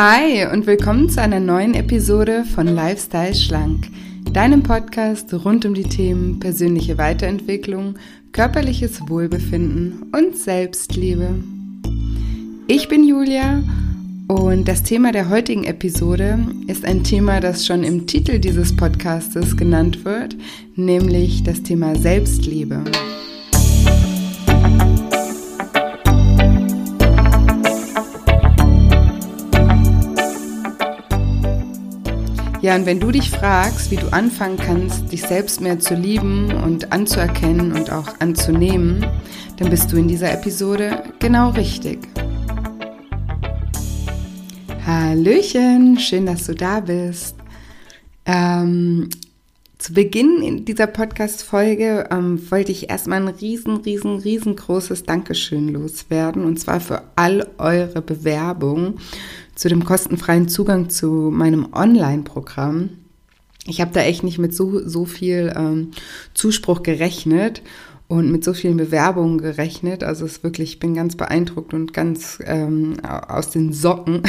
Hi und willkommen zu einer neuen Episode von Lifestyle Schlank, deinem Podcast rund um die Themen persönliche Weiterentwicklung, körperliches Wohlbefinden und Selbstliebe. Ich bin Julia und das Thema der heutigen Episode ist ein Thema, das schon im Titel dieses Podcastes genannt wird, nämlich das Thema Selbstliebe. Ja, und wenn du dich fragst, wie du anfangen kannst, dich selbst mehr zu lieben und anzuerkennen und auch anzunehmen, dann bist du in dieser Episode genau richtig. Hallöchen, schön, dass du da bist. Ähm, zu Beginn dieser Podcast-Folge ähm, wollte ich erstmal ein riesen, riesen, riesengroßes Dankeschön loswerden und zwar für all eure Bewerbungen zu dem kostenfreien Zugang zu meinem Online-Programm. Ich habe da echt nicht mit so, so viel ähm, Zuspruch gerechnet und mit so vielen Bewerbungen gerechnet. Also es wirklich, ich bin ganz beeindruckt und ganz ähm, aus den Socken.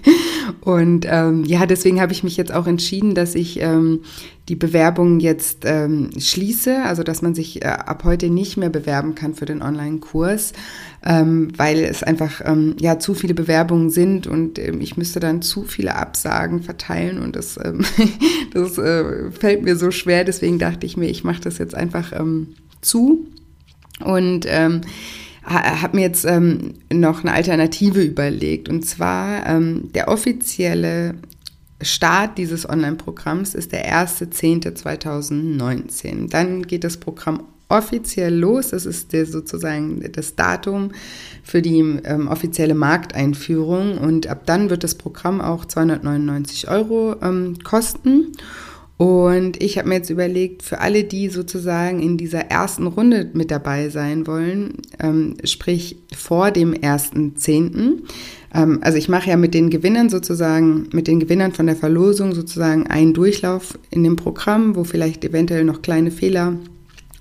und ähm, ja, deswegen habe ich mich jetzt auch entschieden, dass ich ähm, die Bewerbung jetzt ähm, schließe, also dass man sich äh, ab heute nicht mehr bewerben kann für den Online-Kurs, ähm, weil es einfach ähm, ja zu viele Bewerbungen sind und ähm, ich müsste dann zu viele Absagen verteilen und das, ähm, das äh, fällt mir so schwer. Deswegen dachte ich mir, ich mache das jetzt einfach ähm, zu und ähm, habe mir jetzt ähm, noch eine Alternative überlegt. Und zwar ähm, der offizielle Start dieses Online-Programms ist der 1.10.2019. Dann geht das Programm offiziell los. Das ist der, sozusagen das Datum für die ähm, offizielle Markteinführung. Und ab dann wird das Programm auch 299 Euro ähm, kosten. Und ich habe mir jetzt überlegt, für alle, die sozusagen in dieser ersten Runde mit dabei sein wollen, ähm, sprich vor dem 1.10., ähm, also ich mache ja mit den Gewinnern sozusagen, mit den Gewinnern von der Verlosung sozusagen einen Durchlauf in dem Programm, wo vielleicht eventuell noch kleine Fehler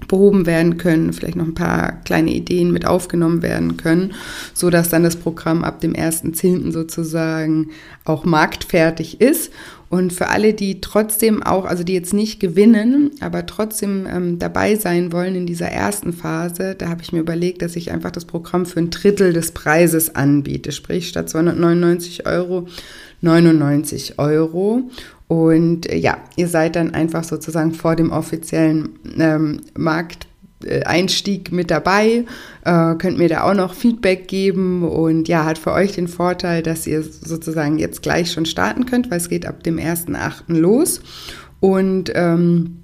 behoben werden können, vielleicht noch ein paar kleine Ideen mit aufgenommen werden können, so dass dann das Programm ab dem 1.10. sozusagen auch marktfertig ist und für alle, die trotzdem auch, also die jetzt nicht gewinnen, aber trotzdem ähm, dabei sein wollen in dieser ersten Phase, da habe ich mir überlegt, dass ich einfach das Programm für ein Drittel des Preises anbiete. Sprich, statt 299 Euro 99 Euro. Und äh, ja, ihr seid dann einfach sozusagen vor dem offiziellen ähm, Markt Einstieg mit dabei, äh, könnt mir da auch noch Feedback geben und ja, hat für euch den Vorteil, dass ihr sozusagen jetzt gleich schon starten könnt, weil es geht ab dem 1.8. los und ähm,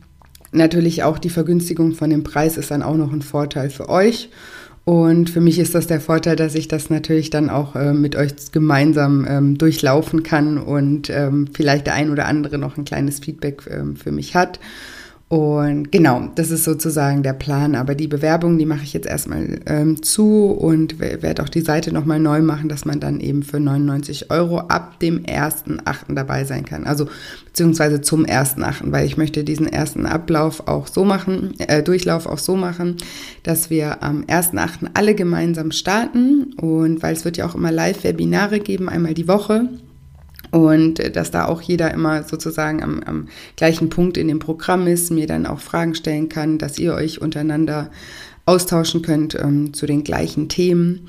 natürlich auch die Vergünstigung von dem Preis ist dann auch noch ein Vorteil für euch. Und für mich ist das der Vorteil, dass ich das natürlich dann auch äh, mit euch gemeinsam ähm, durchlaufen kann und ähm, vielleicht der ein oder andere noch ein kleines Feedback ähm, für mich hat. Und genau, das ist sozusagen der Plan. Aber die Bewerbung, die mache ich jetzt erstmal ähm, zu und werde auch die Seite nochmal neu machen, dass man dann eben für 99 Euro ab dem 1.8. dabei sein kann. Also beziehungsweise zum 1.8., weil ich möchte diesen ersten Ablauf auch so machen, äh, Durchlauf auch so machen, dass wir am 1.8. alle gemeinsam starten. Und weil es wird ja auch immer Live-Webinare geben, einmal die Woche und äh, dass da auch jeder immer sozusagen am, am gleichen Punkt in dem Programm ist, mir dann auch Fragen stellen kann, dass ihr euch untereinander austauschen könnt ähm, zu den gleichen Themen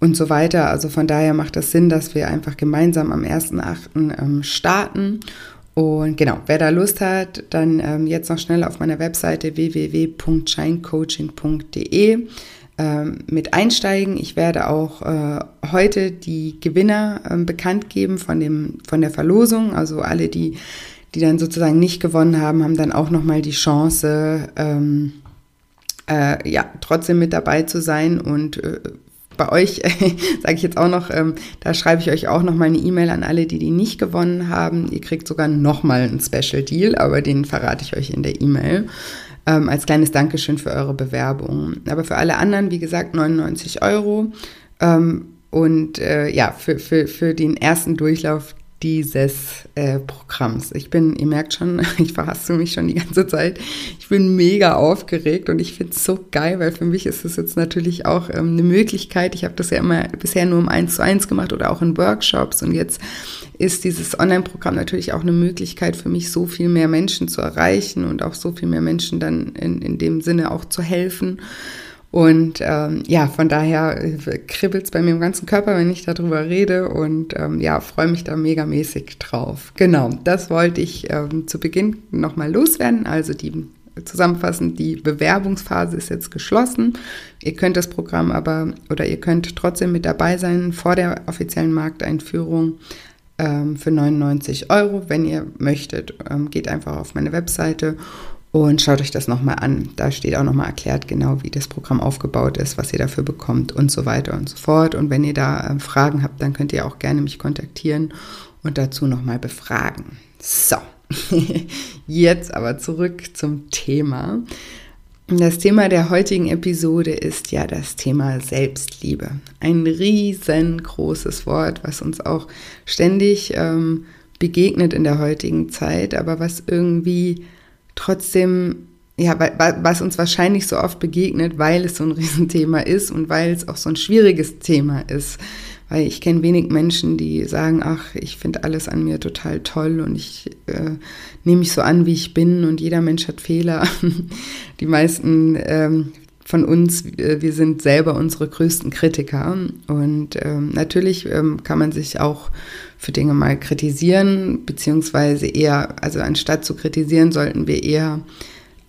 und so weiter. Also von daher macht das Sinn, dass wir einfach gemeinsam am 1.8. Ähm, starten. Und genau, wer da Lust hat, dann ähm, jetzt noch schnell auf meiner Webseite www.shinecoaching.de ähm, mit einsteigen. Ich werde auch äh, heute die Gewinner äh, bekannt geben von, dem, von der Verlosung. Also alle, die, die dann sozusagen nicht gewonnen haben, haben dann auch nochmal die Chance, ähm, äh, ja, trotzdem mit dabei zu sein und äh, bei euch sage ich jetzt auch noch, ähm, da schreibe ich euch auch noch mal eine E-Mail an alle, die die nicht gewonnen haben. Ihr kriegt sogar noch mal einen Special Deal, aber den verrate ich euch in der E-Mail ähm, als kleines Dankeschön für eure Bewerbung. Aber für alle anderen, wie gesagt, 99 Euro. Ähm, und äh, ja, für, für, für den ersten Durchlauf dieses äh, Programms. Ich bin, ihr merkt schon, ich verhasse mich schon die ganze Zeit. Ich bin mega aufgeregt und ich finde es so geil, weil für mich ist es jetzt natürlich auch ähm, eine Möglichkeit. Ich habe das ja immer bisher nur um eins zu eins gemacht oder auch in Workshops und jetzt ist dieses Online-Programm natürlich auch eine Möglichkeit für mich, so viel mehr Menschen zu erreichen und auch so viel mehr Menschen dann in, in dem Sinne auch zu helfen. Und ähm, ja, von daher äh, kribbelt es bei mir im ganzen Körper, wenn ich darüber rede und ähm, ja, freue mich da megamäßig drauf. Genau, das wollte ich ähm, zu Beginn nochmal loswerden. Also die zusammenfassend, die Bewerbungsphase ist jetzt geschlossen. Ihr könnt das Programm aber oder ihr könnt trotzdem mit dabei sein vor der offiziellen Markteinführung ähm, für 99 Euro, wenn ihr möchtet. Ähm, geht einfach auf meine Webseite und schaut euch das nochmal an. Da steht auch nochmal erklärt genau, wie das Programm aufgebaut ist, was ihr dafür bekommt und so weiter und so fort. Und wenn ihr da äh, Fragen habt, dann könnt ihr auch gerne mich kontaktieren und dazu nochmal befragen. So, jetzt aber zurück zum Thema. Das Thema der heutigen Episode ist ja das Thema Selbstliebe. Ein riesengroßes Wort, was uns auch ständig ähm, begegnet in der heutigen Zeit, aber was irgendwie trotzdem, ja, was uns wahrscheinlich so oft begegnet, weil es so ein Riesenthema ist und weil es auch so ein schwieriges Thema ist. Weil ich kenne wenig Menschen, die sagen, ach, ich finde alles an mir total toll und ich äh, nehme mich so an, wie ich bin und jeder Mensch hat Fehler. die meisten ähm, von uns, äh, wir sind selber unsere größten Kritiker. Und ähm, natürlich ähm, kann man sich auch für Dinge mal kritisieren, beziehungsweise eher, also anstatt zu kritisieren, sollten wir eher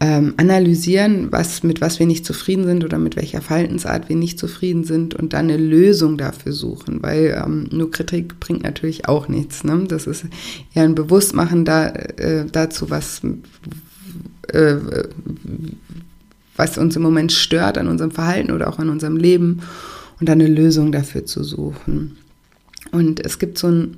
ähm, analysieren, was, mit was wir nicht zufrieden sind oder mit welcher Verhaltensart wir nicht zufrieden sind und dann eine Lösung dafür suchen, weil ähm, nur Kritik bringt natürlich auch nichts. Ne? Das ist eher ein Bewusstmachen da, äh, dazu, was, äh, was uns im Moment stört an unserem Verhalten oder auch an unserem Leben und dann eine Lösung dafür zu suchen. Und es gibt so ein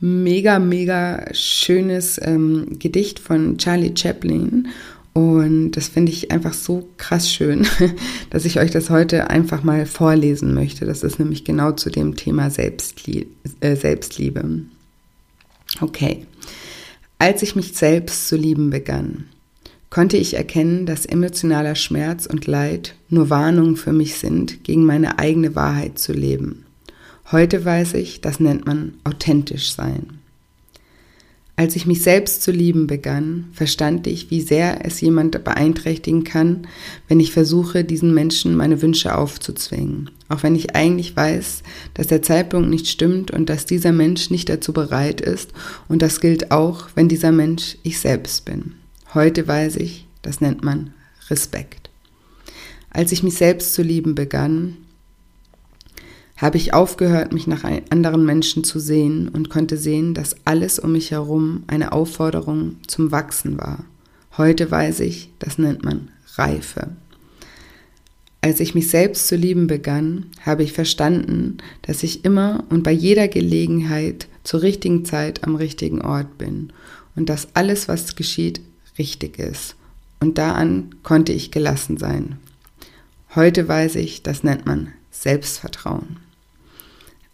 mega, mega schönes ähm, Gedicht von Charlie Chaplin. Und das finde ich einfach so krass schön, dass ich euch das heute einfach mal vorlesen möchte. Das ist nämlich genau zu dem Thema Selbstlie äh, Selbstliebe. Okay. Als ich mich selbst zu lieben begann, konnte ich erkennen, dass emotionaler Schmerz und Leid nur Warnungen für mich sind, gegen meine eigene Wahrheit zu leben. Heute weiß ich, das nennt man authentisch sein. Als ich mich selbst zu lieben begann, verstand ich, wie sehr es jemand beeinträchtigen kann, wenn ich versuche, diesen Menschen meine Wünsche aufzuzwingen. Auch wenn ich eigentlich weiß, dass der Zeitpunkt nicht stimmt und dass dieser Mensch nicht dazu bereit ist. Und das gilt auch, wenn dieser Mensch ich selbst bin. Heute weiß ich, das nennt man Respekt. Als ich mich selbst zu lieben begann, habe ich aufgehört, mich nach anderen Menschen zu sehen und konnte sehen, dass alles um mich herum eine Aufforderung zum Wachsen war. Heute weiß ich, das nennt man Reife. Als ich mich selbst zu lieben begann, habe ich verstanden, dass ich immer und bei jeder Gelegenheit zur richtigen Zeit am richtigen Ort bin und dass alles, was geschieht, richtig ist. Und da an konnte ich gelassen sein. Heute weiß ich, das nennt man Selbstvertrauen.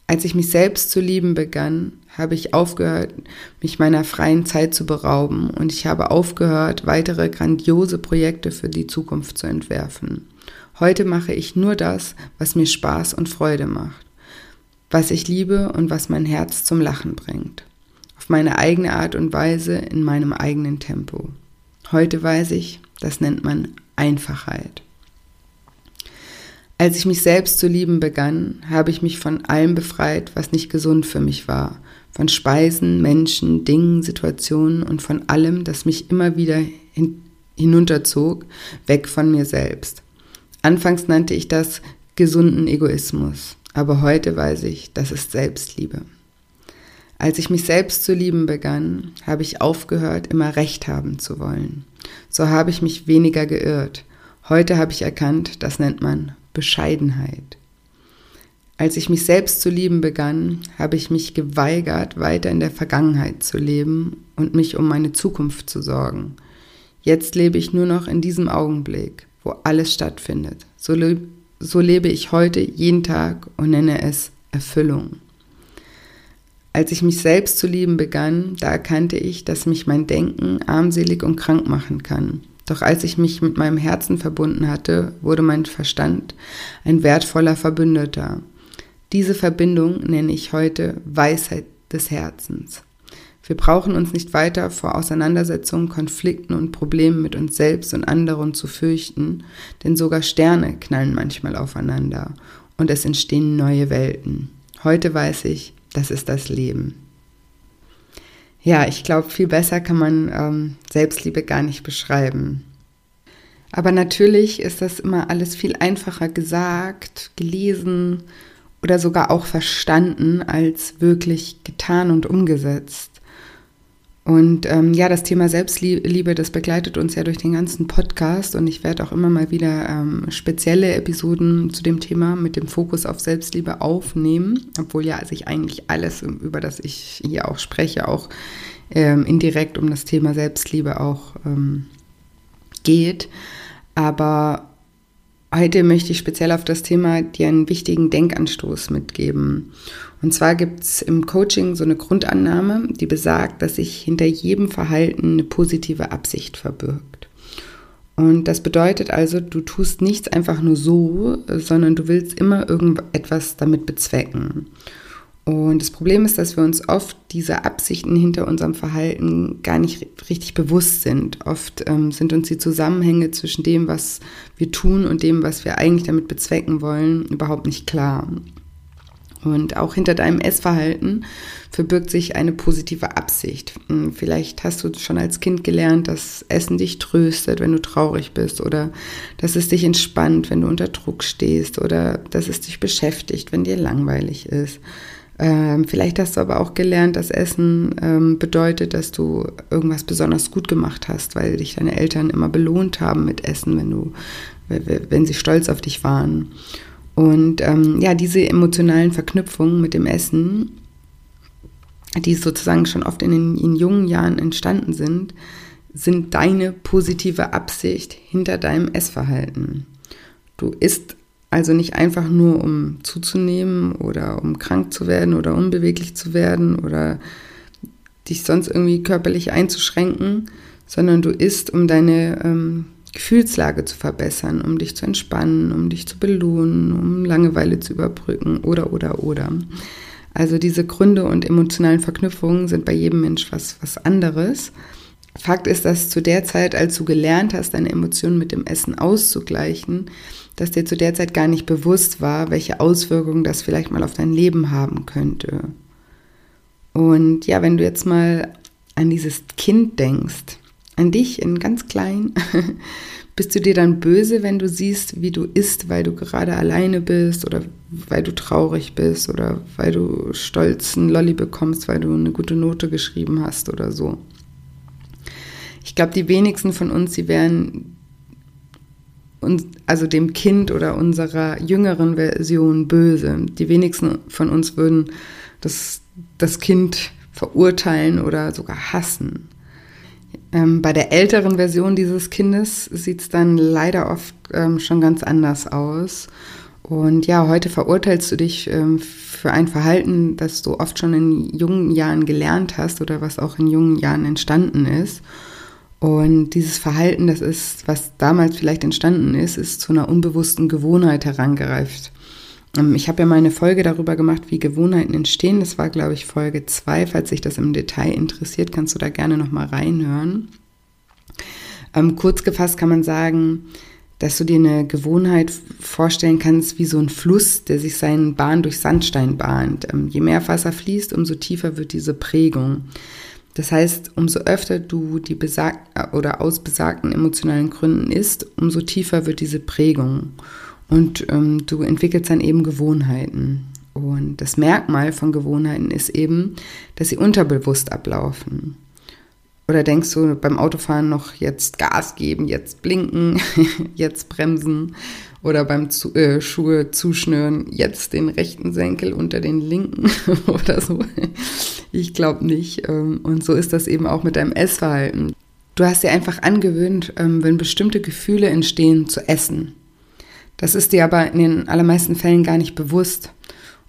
Als ich mich selbst zu lieben begann, habe ich aufgehört, mich meiner freien Zeit zu berauben und ich habe aufgehört, weitere grandiose Projekte für die Zukunft zu entwerfen. Heute mache ich nur das, was mir Spaß und Freude macht, was ich liebe und was mein Herz zum Lachen bringt. Auf meine eigene Art und Weise in meinem eigenen Tempo. Heute weiß ich, das nennt man Einfachheit. Als ich mich selbst zu lieben begann, habe ich mich von allem befreit, was nicht gesund für mich war. Von Speisen, Menschen, Dingen, Situationen und von allem, das mich immer wieder hin hinunterzog, weg von mir selbst. Anfangs nannte ich das gesunden Egoismus, aber heute weiß ich, das ist Selbstliebe. Als ich mich selbst zu lieben begann, habe ich aufgehört, immer recht haben zu wollen. So habe ich mich weniger geirrt. Heute habe ich erkannt, das nennt man Bescheidenheit. Als ich mich selbst zu lieben begann, habe ich mich geweigert, weiter in der Vergangenheit zu leben und mich um meine Zukunft zu sorgen. Jetzt lebe ich nur noch in diesem Augenblick, wo alles stattfindet. So, leb so lebe ich heute jeden Tag und nenne es Erfüllung. Als ich mich selbst zu lieben begann, da erkannte ich, dass mich mein Denken armselig und krank machen kann. Doch als ich mich mit meinem Herzen verbunden hatte, wurde mein Verstand ein wertvoller Verbündeter. Diese Verbindung nenne ich heute Weisheit des Herzens. Wir brauchen uns nicht weiter vor Auseinandersetzungen, Konflikten und Problemen mit uns selbst und anderen zu fürchten, denn sogar Sterne knallen manchmal aufeinander und es entstehen neue Welten. Heute weiß ich, das ist das Leben. Ja, ich glaube, viel besser kann man ähm, Selbstliebe gar nicht beschreiben. Aber natürlich ist das immer alles viel einfacher gesagt, gelesen oder sogar auch verstanden als wirklich getan und umgesetzt. Und ähm, ja, das Thema Selbstliebe, das begleitet uns ja durch den ganzen Podcast und ich werde auch immer mal wieder ähm, spezielle Episoden zu dem Thema mit dem Fokus auf Selbstliebe aufnehmen, obwohl ja sich eigentlich alles, über das ich hier auch spreche, auch ähm, indirekt um das Thema Selbstliebe auch ähm, geht. Aber heute möchte ich speziell auf das Thema dir einen wichtigen Denkanstoß mitgeben. Und zwar gibt es im Coaching so eine Grundannahme, die besagt, dass sich hinter jedem Verhalten eine positive Absicht verbirgt. Und das bedeutet also, du tust nichts einfach nur so, sondern du willst immer irgendetwas damit bezwecken. Und das Problem ist, dass wir uns oft diese Absichten hinter unserem Verhalten gar nicht richtig bewusst sind. Oft ähm, sind uns die Zusammenhänge zwischen dem, was wir tun und dem, was wir eigentlich damit bezwecken wollen, überhaupt nicht klar. Und auch hinter deinem Essverhalten verbirgt sich eine positive Absicht. Hm, vielleicht hast du schon als Kind gelernt, dass Essen dich tröstet, wenn du traurig bist, oder dass es dich entspannt, wenn du unter Druck stehst, oder dass es dich beschäftigt, wenn dir langweilig ist. Ähm, vielleicht hast du aber auch gelernt, dass Essen ähm, bedeutet, dass du irgendwas besonders gut gemacht hast, weil dich deine Eltern immer belohnt haben mit Essen, wenn du, wenn sie stolz auf dich waren. Und ähm, ja, diese emotionalen Verknüpfungen mit dem Essen, die sozusagen schon oft in den in jungen Jahren entstanden sind, sind deine positive Absicht hinter deinem Essverhalten. Du isst also nicht einfach nur, um zuzunehmen oder um krank zu werden oder unbeweglich zu werden oder dich sonst irgendwie körperlich einzuschränken, sondern du isst, um deine ähm, Gefühlslage zu verbessern, um dich zu entspannen, um dich zu belohnen, um Langeweile zu überbrücken oder oder oder. Also diese Gründe und emotionalen Verknüpfungen sind bei jedem Mensch was, was anderes. Fakt ist, dass zu der Zeit, als du gelernt hast, deine Emotionen mit dem Essen auszugleichen, dass dir zu der Zeit gar nicht bewusst war, welche Auswirkungen das vielleicht mal auf dein Leben haben könnte. Und ja, wenn du jetzt mal an dieses Kind denkst, an dich in ganz klein, bist du dir dann böse, wenn du siehst, wie du isst, weil du gerade alleine bist oder weil du traurig bist oder weil du stolz einen Lolli bekommst, weil du eine gute Note geschrieben hast oder so. Ich glaube, die wenigsten von uns, sie wären uns, also dem Kind oder unserer jüngeren Version böse. Die wenigsten von uns würden das, das Kind verurteilen oder sogar hassen. Ähm, bei der älteren Version dieses Kindes sieht es dann leider oft ähm, schon ganz anders aus. Und ja, heute verurteilst du dich ähm, für ein Verhalten, das du oft schon in jungen Jahren gelernt hast oder was auch in jungen Jahren entstanden ist. Und dieses Verhalten, das ist, was damals vielleicht entstanden ist, ist zu einer unbewussten Gewohnheit herangereift. Ähm, ich habe ja mal eine Folge darüber gemacht, wie Gewohnheiten entstehen. Das war, glaube ich, Folge 2. Falls sich das im Detail interessiert, kannst du da gerne nochmal reinhören. Ähm, kurz gefasst kann man sagen, dass du dir eine Gewohnheit vorstellen kannst wie so ein Fluss, der sich seinen Bahn durch Sandstein bahnt. Ähm, je mehr Wasser fließt, umso tiefer wird diese Prägung. Das heißt, umso öfter du die besagt oder aus besagten emotionalen Gründen isst, umso tiefer wird diese Prägung. Und ähm, du entwickelst dann eben Gewohnheiten. Und das Merkmal von Gewohnheiten ist eben, dass sie unterbewusst ablaufen. Oder denkst du beim Autofahren noch jetzt Gas geben, jetzt blinken, jetzt bremsen oder beim zu, äh, Schuhe zuschnüren, jetzt den rechten Senkel unter den linken oder so? Ich glaube nicht. Ähm, und so ist das eben auch mit deinem Essverhalten. Du hast dir einfach angewöhnt, ähm, wenn bestimmte Gefühle entstehen, zu essen. Das ist dir aber in den allermeisten Fällen gar nicht bewusst.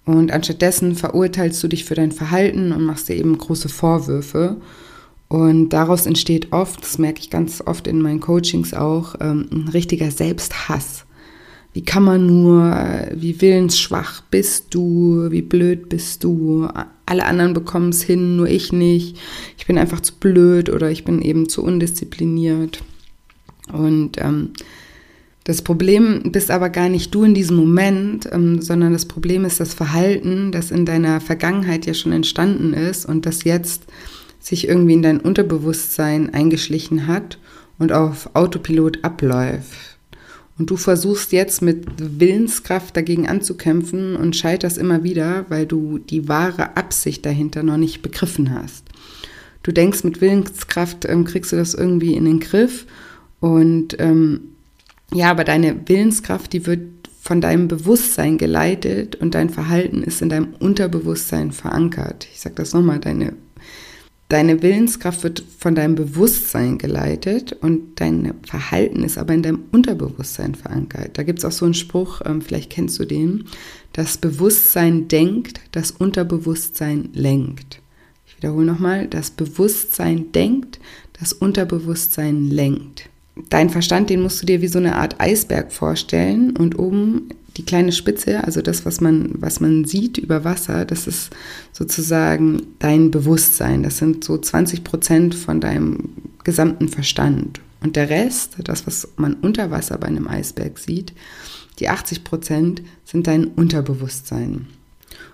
Und anstattdessen verurteilst du dich für dein Verhalten und machst dir eben große Vorwürfe. Und daraus entsteht oft, das merke ich ganz oft in meinen Coachings auch, ähm, ein richtiger Selbsthass. Wie kann man nur, wie willensschwach bist du, wie blöd bist du, alle anderen bekommen es hin, nur ich nicht, ich bin einfach zu blöd oder ich bin eben zu undiszipliniert. Und ähm, das Problem bist aber gar nicht du in diesem Moment, ähm, sondern das Problem ist das Verhalten, das in deiner Vergangenheit ja schon entstanden ist und das jetzt sich irgendwie in dein Unterbewusstsein eingeschlichen hat und auf Autopilot abläuft. Und du versuchst jetzt mit Willenskraft dagegen anzukämpfen und scheiterst immer wieder, weil du die wahre Absicht dahinter noch nicht begriffen hast. Du denkst, mit Willenskraft ähm, kriegst du das irgendwie in den Griff und ähm, ja, aber deine Willenskraft, die wird von deinem Bewusstsein geleitet und dein Verhalten ist in deinem Unterbewusstsein verankert. Ich sage das nochmal, deine, deine Willenskraft wird von deinem Bewusstsein geleitet und dein Verhalten ist aber in deinem Unterbewusstsein verankert. Da gibt es auch so einen Spruch, ähm, vielleicht kennst du den, das Bewusstsein denkt, das Unterbewusstsein lenkt. Ich wiederhole nochmal, das Bewusstsein denkt, das Unterbewusstsein lenkt dein Verstand, den musst du dir wie so eine Art Eisberg vorstellen und oben die kleine Spitze, also das, was man, was man sieht über Wasser, das ist sozusagen dein Bewusstsein. Das sind so 20 Prozent von deinem gesamten Verstand. Und der Rest, das, was man unter Wasser bei einem Eisberg sieht, die 80 Prozent sind dein Unterbewusstsein.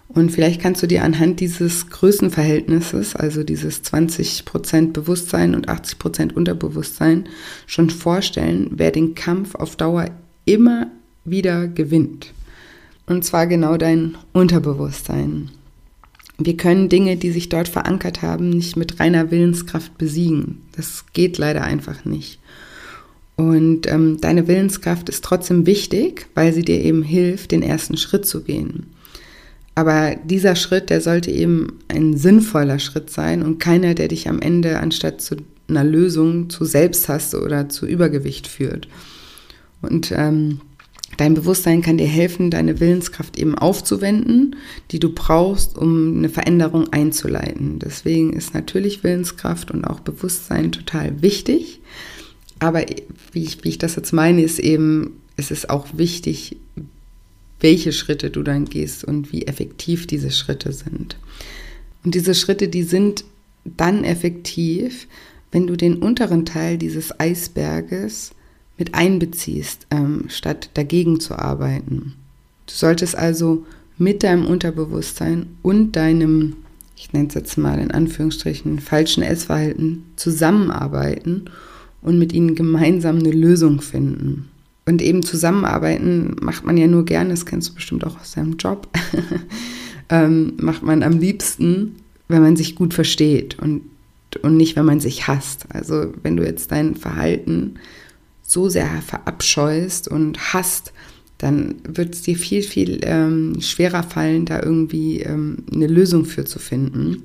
Und vielleicht kannst du dir anhand dieses Größenverhältnisses, also dieses 20% Bewusstsein und 80% Unterbewusstsein, schon vorstellen, wer den Kampf auf Dauer immer wieder gewinnt. Und zwar genau dein Unterbewusstsein. Wir können Dinge, die sich dort verankert haben, nicht mit reiner Willenskraft besiegen. Das geht leider einfach nicht. Und ähm, deine Willenskraft ist trotzdem wichtig, weil sie dir eben hilft, den ersten Schritt zu gehen. Aber dieser Schritt, der sollte eben ein sinnvoller Schritt sein und keiner, der dich am Ende anstatt zu einer Lösung zu Selbsthass oder zu Übergewicht führt. Und ähm, dein Bewusstsein kann dir helfen, deine Willenskraft eben aufzuwenden, die du brauchst, um eine Veränderung einzuleiten. Deswegen ist natürlich Willenskraft und auch Bewusstsein total wichtig. Aber wie ich, wie ich das jetzt meine, ist eben, es ist auch wichtig, welche Schritte du dann gehst und wie effektiv diese Schritte sind. Und diese Schritte, die sind dann effektiv, wenn du den unteren Teil dieses Eisberges mit einbeziehst, ähm, statt dagegen zu arbeiten. Du solltest also mit deinem Unterbewusstsein und deinem, ich nenne es jetzt mal in Anführungsstrichen, falschen Essverhalten zusammenarbeiten und mit ihnen gemeinsam eine Lösung finden. Und eben zusammenarbeiten macht man ja nur gerne, das kennst du bestimmt auch aus deinem Job, ähm, macht man am liebsten, wenn man sich gut versteht und, und nicht, wenn man sich hasst. Also wenn du jetzt dein Verhalten so sehr verabscheust und hasst, dann wird es dir viel, viel ähm, schwerer fallen, da irgendwie ähm, eine Lösung für zu finden,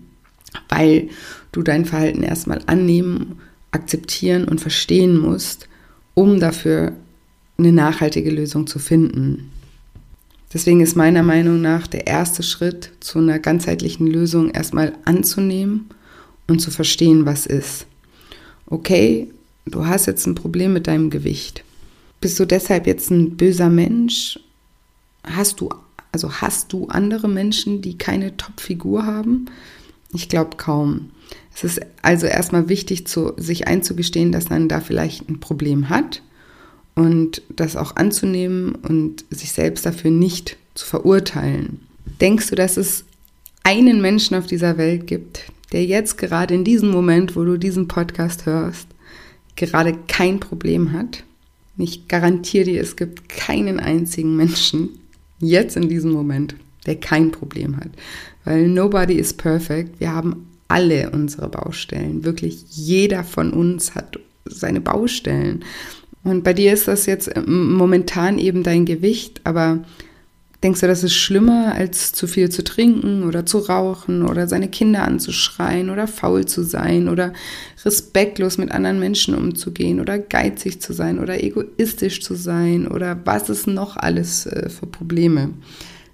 weil du dein Verhalten erstmal annehmen, akzeptieren und verstehen musst, um dafür eine nachhaltige Lösung zu finden. Deswegen ist meiner Meinung nach der erste Schritt zu einer ganzheitlichen Lösung erstmal anzunehmen und zu verstehen, was ist. Okay, du hast jetzt ein Problem mit deinem Gewicht. Bist du deshalb jetzt ein böser Mensch? Hast du also hast du andere Menschen, die keine Top-Figur haben? Ich glaube kaum. Es ist also erstmal wichtig, zu, sich einzugestehen, dass man da vielleicht ein Problem hat und das auch anzunehmen und sich selbst dafür nicht zu verurteilen. Denkst du, dass es einen Menschen auf dieser Welt gibt, der jetzt gerade in diesem Moment, wo du diesen Podcast hörst, gerade kein Problem hat? Ich garantiere dir, es gibt keinen einzigen Menschen jetzt in diesem Moment, der kein Problem hat. Weil nobody is perfect. Wir haben alle unsere Baustellen. Wirklich jeder von uns hat seine Baustellen. Und bei dir ist das jetzt ähm, momentan eben dein Gewicht, aber denkst du, das ist schlimmer, als zu viel zu trinken oder zu rauchen oder seine Kinder anzuschreien oder faul zu sein oder respektlos mit anderen Menschen umzugehen oder geizig zu sein oder egoistisch zu sein oder was es noch alles äh, für Probleme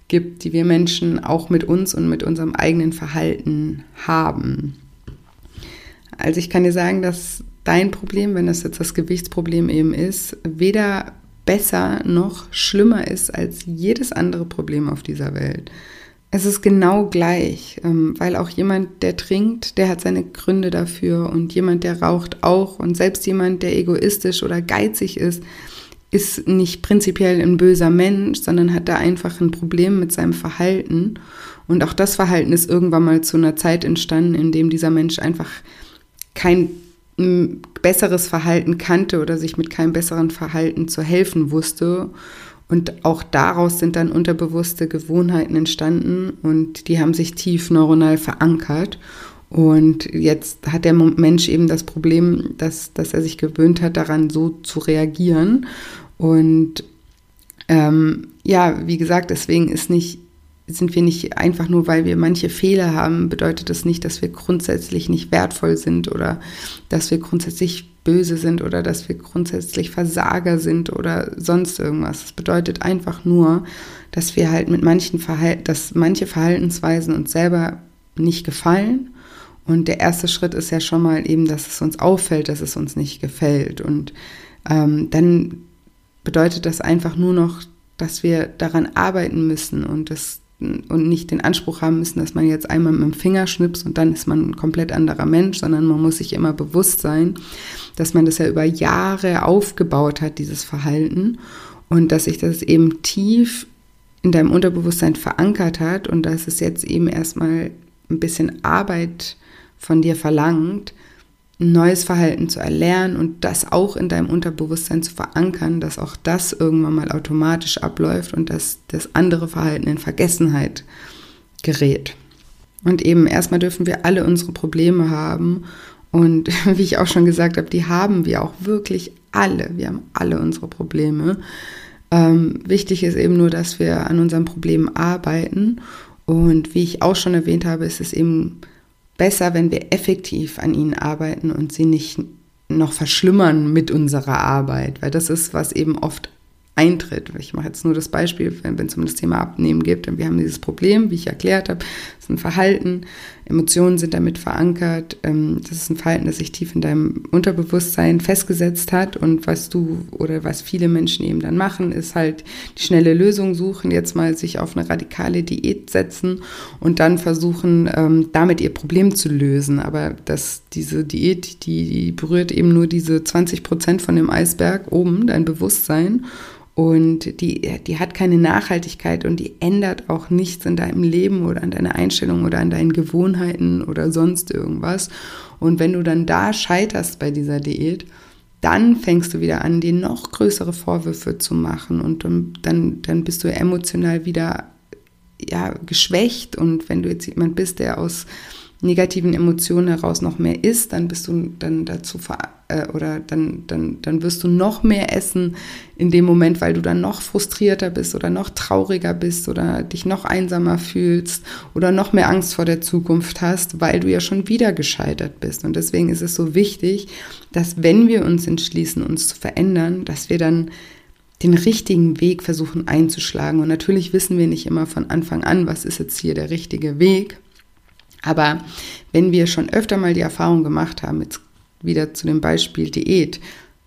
gibt, die wir Menschen auch mit uns und mit unserem eigenen Verhalten haben. Also ich kann dir sagen, dass dein Problem, wenn das jetzt das Gewichtsproblem eben ist, weder besser noch schlimmer ist als jedes andere Problem auf dieser Welt. Es ist genau gleich, ähm, weil auch jemand, der trinkt, der hat seine Gründe dafür und jemand, der raucht auch und selbst jemand, der egoistisch oder geizig ist, ist nicht prinzipiell ein böser Mensch, sondern hat da einfach ein Problem mit seinem Verhalten. Und auch das Verhalten ist irgendwann mal zu einer Zeit entstanden, in dem dieser Mensch einfach kein besseres Verhalten kannte oder sich mit keinem besseren Verhalten zu helfen wusste. Und auch daraus sind dann unterbewusste Gewohnheiten entstanden und die haben sich tief neuronal verankert. Und jetzt hat der Mensch eben das Problem, dass, dass er sich gewöhnt hat, daran so zu reagieren. Und ähm, ja, wie gesagt, deswegen ist nicht sind wir nicht einfach nur, weil wir manche Fehler haben, bedeutet das nicht, dass wir grundsätzlich nicht wertvoll sind oder dass wir grundsätzlich böse sind oder dass wir grundsätzlich Versager sind oder sonst irgendwas. Das bedeutet einfach nur, dass wir halt mit manchen Verhalten, dass manche Verhaltensweisen uns selber nicht gefallen. Und der erste Schritt ist ja schon mal eben, dass es uns auffällt, dass es uns nicht gefällt. Und ähm, dann bedeutet das einfach nur noch, dass wir daran arbeiten müssen und das und nicht den Anspruch haben müssen, dass man jetzt einmal mit dem Finger schnippst und dann ist man ein komplett anderer Mensch, sondern man muss sich immer bewusst sein, dass man das ja über Jahre aufgebaut hat, dieses Verhalten und dass sich das eben tief in deinem Unterbewusstsein verankert hat und dass es jetzt eben erstmal ein bisschen Arbeit von dir verlangt, ein neues Verhalten zu erlernen und das auch in deinem Unterbewusstsein zu verankern, dass auch das irgendwann mal automatisch abläuft und dass das andere Verhalten in Vergessenheit gerät. Und eben erstmal dürfen wir alle unsere Probleme haben und wie ich auch schon gesagt habe, die haben wir auch wirklich alle. Wir haben alle unsere Probleme. Ähm, wichtig ist eben nur, dass wir an unseren Problemen arbeiten. Und wie ich auch schon erwähnt habe, ist es eben besser, wenn wir effektiv an ihnen arbeiten und sie nicht noch verschlimmern mit unserer Arbeit, weil das ist, was eben oft eintritt. Ich mache jetzt nur das Beispiel, wenn, es um das Thema Abnehmen geht. Und wir haben dieses Problem, wie ich erklärt habe, ist ein Verhalten, Emotionen sind damit verankert. Ähm, das ist ein Verhalten, das sich tief in deinem Unterbewusstsein festgesetzt hat. Und was du oder was viele Menschen eben dann machen, ist halt die schnelle Lösung suchen, jetzt mal sich auf eine radikale Diät setzen und dann versuchen, ähm, damit ihr Problem zu lösen. Aber dass diese Diät, die, die berührt eben nur diese 20 Prozent von dem Eisberg oben, dein Bewusstsein. Und die, die hat keine Nachhaltigkeit und die ändert auch nichts in deinem Leben oder an deiner Einstellung oder an deinen Gewohnheiten oder sonst irgendwas. Und wenn du dann da scheiterst bei dieser Diät, dann fängst du wieder an, dir noch größere Vorwürfe zu machen und dann, dann bist du emotional wieder ja, geschwächt. Und wenn du jetzt jemand bist, der aus negativen Emotionen heraus noch mehr isst, dann bist du dann dazu äh, oder dann, dann, dann wirst du noch mehr essen in dem Moment, weil du dann noch frustrierter bist oder noch trauriger bist oder dich noch einsamer fühlst oder noch mehr Angst vor der Zukunft hast, weil du ja schon wieder gescheitert bist. Und deswegen ist es so wichtig, dass wenn wir uns entschließen, uns zu verändern, dass wir dann den richtigen Weg versuchen einzuschlagen. Und natürlich wissen wir nicht immer von Anfang an, was ist jetzt hier der richtige Weg. Aber wenn wir schon öfter mal die Erfahrung gemacht haben, jetzt wieder zu dem Beispiel Diät,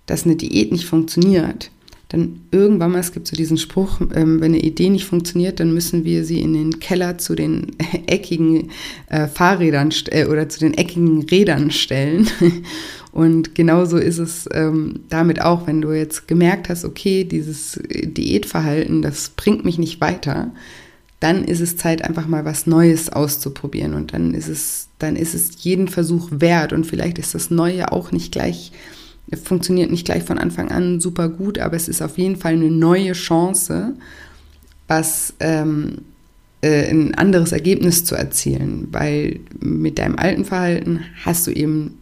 dass eine Diät nicht funktioniert, dann irgendwann mal, es gibt so diesen Spruch, ähm, wenn eine Idee nicht funktioniert, dann müssen wir sie in den Keller zu den eckigen äh, Fahrrädern äh, oder zu den eckigen Rädern stellen. Und genauso ist es ähm, damit auch, wenn du jetzt gemerkt hast, okay, dieses Diätverhalten, das bringt mich nicht weiter, dann ist es Zeit, einfach mal was Neues auszuprobieren. Und dann ist es, dann ist es jeden Versuch wert. Und vielleicht ist das Neue auch nicht gleich, funktioniert nicht gleich von Anfang an super gut, aber es ist auf jeden Fall eine neue Chance, was ähm, äh, ein anderes Ergebnis zu erzielen. Weil mit deinem alten Verhalten hast du eben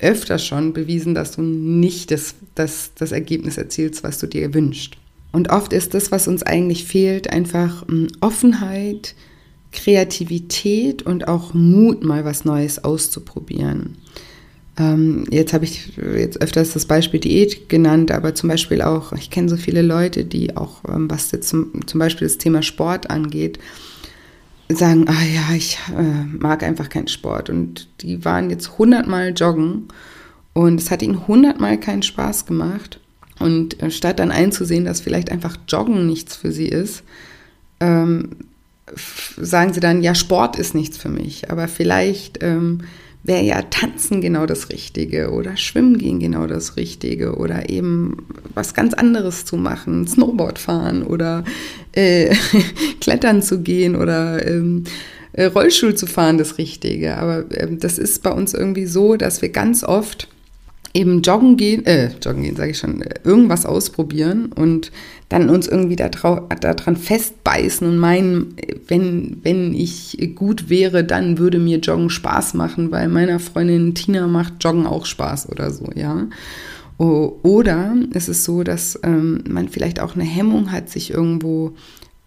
öfter schon bewiesen, dass du nicht das, das, das Ergebnis erzielst, was du dir wünschst. Und oft ist das, was uns eigentlich fehlt, einfach hm, Offenheit, Kreativität und auch Mut, mal was Neues auszuprobieren. Ähm, jetzt habe ich jetzt öfters das Beispiel Diät genannt, aber zum Beispiel auch, ich kenne so viele Leute, die auch, ähm, was jetzt zum, zum Beispiel das Thema Sport angeht, sagen, ah ja, ich äh, mag einfach keinen Sport. Und die waren jetzt hundertmal joggen und es hat ihnen hundertmal keinen Spaß gemacht. Und äh, statt dann einzusehen, dass vielleicht einfach Joggen nichts für sie ist, ähm, sagen sie dann, ja, Sport ist nichts für mich. Aber vielleicht ähm, wäre ja Tanzen genau das Richtige oder Schwimmen gehen genau das Richtige oder eben was ganz anderes zu machen, Snowboard fahren oder äh, Klettern zu gehen oder ähm, äh, Rollstuhl zu fahren das Richtige. Aber äh, das ist bei uns irgendwie so, dass wir ganz oft eben joggen gehen, äh, joggen gehen, sage ich schon, äh, irgendwas ausprobieren und dann uns irgendwie daran festbeißen und meinen, wenn, wenn ich gut wäre, dann würde mir Joggen Spaß machen, weil meiner Freundin Tina macht Joggen auch Spaß oder so, ja. Oder es ist so, dass ähm, man vielleicht auch eine Hemmung hat, sich irgendwo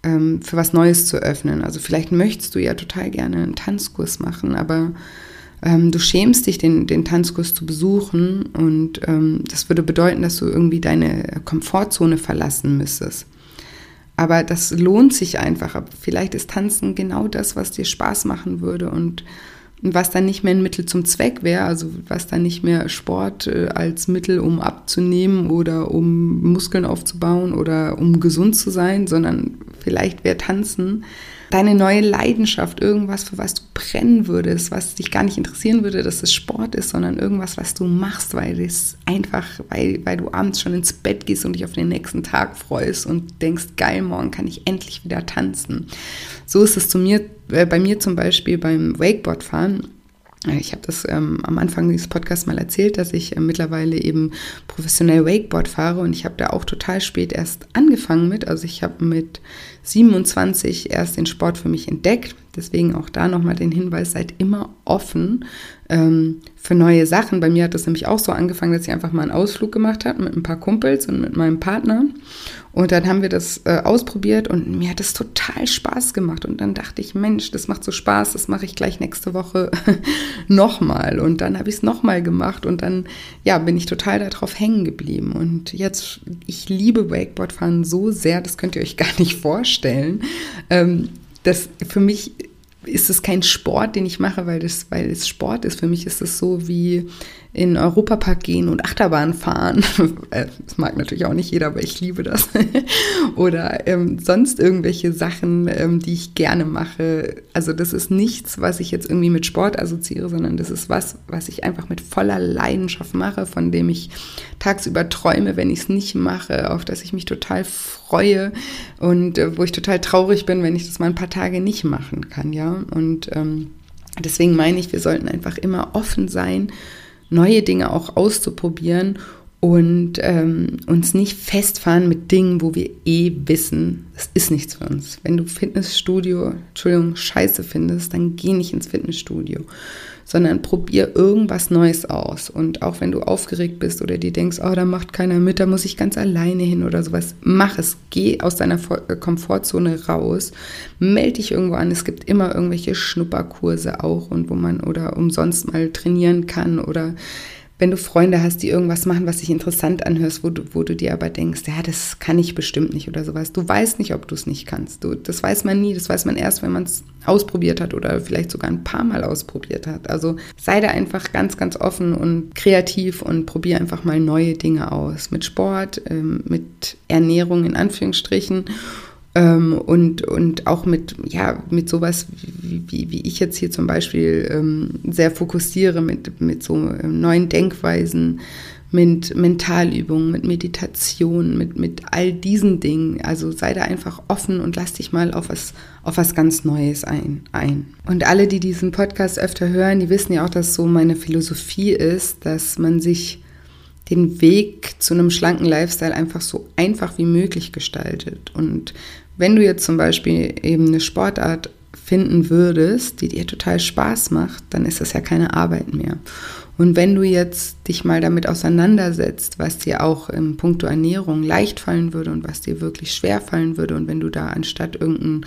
ähm, für was Neues zu öffnen. Also vielleicht möchtest du ja total gerne einen Tanzkurs machen, aber ähm, du schämst dich, den, den Tanzkurs zu besuchen und ähm, das würde bedeuten, dass du irgendwie deine Komfortzone verlassen müsstest. Aber das lohnt sich einfach. Vielleicht ist Tanzen genau das, was dir Spaß machen würde und was dann nicht mehr ein Mittel zum Zweck wäre, also was dann nicht mehr Sport äh, als Mittel, um abzunehmen oder um Muskeln aufzubauen oder um gesund zu sein, sondern vielleicht wäre Tanzen deine neue Leidenschaft, irgendwas, für was du brennen würdest, was dich gar nicht interessieren würde, dass es Sport ist, sondern irgendwas, was du machst, weil es einfach, weil, weil du abends schon ins Bett gehst und dich auf den nächsten Tag freust und denkst, geil, morgen kann ich endlich wieder tanzen. So ist es zu mir, äh, bei mir zum Beispiel beim Wakeboardfahren. Ich habe das ähm, am Anfang dieses Podcasts mal erzählt, dass ich äh, mittlerweile eben professionell Wakeboard fahre und ich habe da auch total spät erst angefangen mit. Also ich habe mit 27 erst den Sport für mich entdeckt. Deswegen auch da nochmal den Hinweis, seid immer offen ähm, für neue Sachen. Bei mir hat das nämlich auch so angefangen, dass ich einfach mal einen Ausflug gemacht habe mit ein paar Kumpels und mit meinem Partner. Und dann haben wir das äh, ausprobiert und mir hat es total Spaß gemacht. Und dann dachte ich, Mensch, das macht so Spaß, das mache ich gleich nächste Woche nochmal. Und dann habe ich es nochmal gemacht und dann, ja, bin ich total darauf hängen geblieben. Und jetzt, ich liebe Wakeboardfahren so sehr, das könnt ihr euch gar nicht vorstellen. Ähm, das für mich ist es kein Sport, den ich mache, weil, das, weil es Sport ist. Für mich ist es so wie in Europapark gehen und Achterbahn fahren. Äh, das mag natürlich auch nicht jeder, aber ich liebe das. Oder ähm, sonst irgendwelche Sachen, ähm, die ich gerne mache. Also das ist nichts, was ich jetzt irgendwie mit Sport assoziiere, sondern das ist was, was ich einfach mit voller Leidenschaft mache, von dem ich tagsüber träume, wenn ich es nicht mache, auf das ich mich total freue und äh, wo ich total traurig bin, wenn ich das mal ein paar Tage nicht machen kann, ja. Und ähm, deswegen meine ich, wir sollten einfach immer offen sein neue Dinge auch auszuprobieren und ähm, uns nicht festfahren mit Dingen, wo wir eh wissen, es ist nichts für uns. Wenn du Fitnessstudio, Entschuldigung, scheiße findest, dann geh nicht ins Fitnessstudio sondern probier irgendwas Neues aus. Und auch wenn du aufgeregt bist oder dir denkst, oh, da macht keiner mit, da muss ich ganz alleine hin oder sowas, mach es. Geh aus deiner äh, Komfortzone raus, melde dich irgendwo an. Es gibt immer irgendwelche Schnupperkurse auch und wo man oder umsonst mal trainieren kann oder wenn du Freunde hast, die irgendwas machen, was sich interessant anhörst, wo du, wo du dir aber denkst, ja, das kann ich bestimmt nicht oder sowas. Du weißt nicht, ob du es nicht kannst. Du, das weiß man nie. Das weiß man erst, wenn man es ausprobiert hat oder vielleicht sogar ein paar Mal ausprobiert hat. Also sei da einfach ganz, ganz offen und kreativ und probier einfach mal neue Dinge aus. Mit Sport, ähm, mit Ernährung in Anführungsstrichen ähm, und, und auch mit, ja, mit sowas, wie, wie, wie ich jetzt hier zum Beispiel ähm, sehr fokussiere, mit, mit so ähm, neuen Denkweisen, mit Mentalübungen, mit Meditation, mit, mit all diesen Dingen. Also sei da einfach offen und lass dich mal auf was, auf was ganz Neues ein, ein. Und alle, die diesen Podcast öfter hören, die wissen ja auch, dass so meine Philosophie ist, dass man sich den Weg zu einem schlanken Lifestyle einfach so einfach wie möglich gestaltet. Und wenn du jetzt zum Beispiel eben eine Sportart finden würdest, die dir total Spaß macht, dann ist das ja keine Arbeit mehr. Und wenn du jetzt dich mal damit auseinandersetzt, was dir auch im Punkto Ernährung leicht fallen würde und was dir wirklich schwer fallen würde und wenn du da anstatt irgendeinen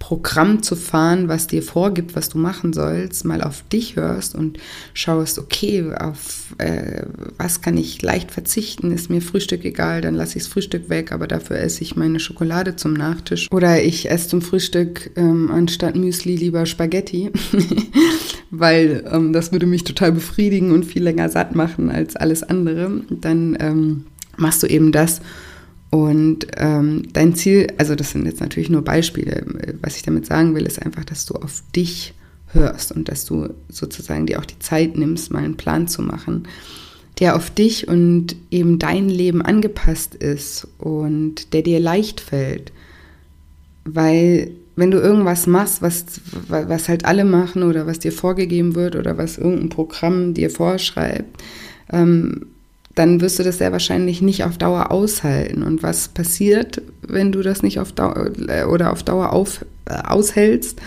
Programm zu fahren, was dir vorgibt, was du machen sollst, mal auf dich hörst und schaust, okay, auf äh, was kann ich leicht verzichten? Ist mir Frühstück egal, dann lasse ich das Frühstück weg, aber dafür esse ich meine Schokolade zum Nachtisch. Oder ich esse zum Frühstück ähm, anstatt Müsli lieber Spaghetti, weil ähm, das würde mich total befriedigen und viel länger satt machen als alles andere. Dann ähm, machst du eben das und ähm, dein Ziel, also das sind jetzt natürlich nur Beispiele, was ich damit sagen will, ist einfach, dass du auf dich hörst und dass du sozusagen dir auch die Zeit nimmst, mal einen Plan zu machen, der auf dich und eben dein Leben angepasst ist und der dir leicht fällt. Weil wenn du irgendwas machst, was, was halt alle machen oder was dir vorgegeben wird oder was irgendein Programm dir vorschreibt, ähm, dann wirst du das sehr wahrscheinlich nicht auf Dauer aushalten. Und was passiert, wenn du das nicht auf Dauer äh, oder auf Dauer auf, äh, aushältst?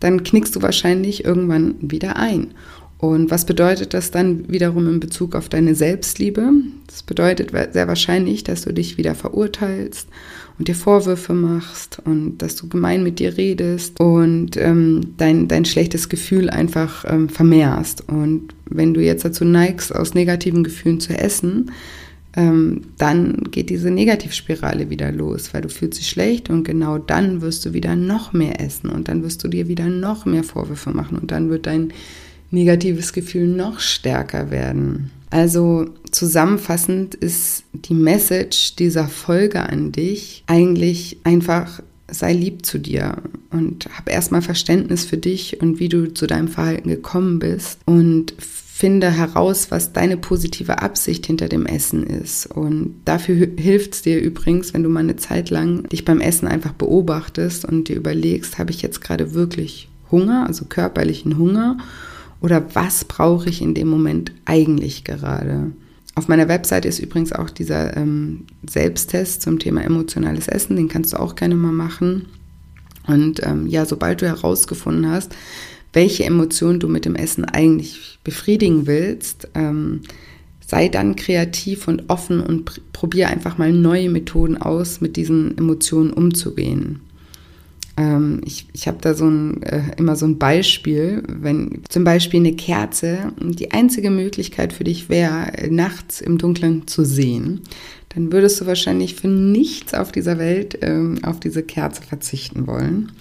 Dann knickst du wahrscheinlich irgendwann wieder ein. Und was bedeutet das dann wiederum in Bezug auf deine Selbstliebe? Das bedeutet sehr wahrscheinlich, dass du dich wieder verurteilst und dir Vorwürfe machst und dass du gemein mit dir redest und ähm, dein, dein schlechtes Gefühl einfach ähm, vermehrst. Und wenn du jetzt dazu neigst, aus negativen Gefühlen zu essen, ähm, dann geht diese Negativspirale wieder los, weil du fühlst dich schlecht und genau dann wirst du wieder noch mehr essen und dann wirst du dir wieder noch mehr Vorwürfe machen und dann wird dein negatives Gefühl noch stärker werden. Also zusammenfassend ist die Message dieser Folge an dich eigentlich einfach, sei lieb zu dir und hab erstmal Verständnis für dich und wie du zu deinem Verhalten gekommen bist und finde heraus, was deine positive Absicht hinter dem Essen ist. Und dafür hilft es dir übrigens, wenn du mal eine Zeit lang dich beim Essen einfach beobachtest und dir überlegst, habe ich jetzt gerade wirklich Hunger, also körperlichen Hunger oder was brauche ich in dem Moment eigentlich gerade? Auf meiner Webseite ist übrigens auch dieser ähm, Selbsttest zum Thema emotionales Essen, den kannst du auch gerne mal machen. Und ähm, ja, sobald du herausgefunden hast, welche Emotionen du mit dem Essen eigentlich befriedigen willst, ähm, sei dann kreativ und offen und probier einfach mal neue Methoden aus, mit diesen Emotionen umzugehen. Ähm, ich ich habe da so ein, äh, immer so ein Beispiel, wenn zum Beispiel eine Kerze die einzige Möglichkeit für dich wäre, nachts im Dunkeln zu sehen, dann würdest du wahrscheinlich für nichts auf dieser Welt ähm, auf diese Kerze verzichten wollen.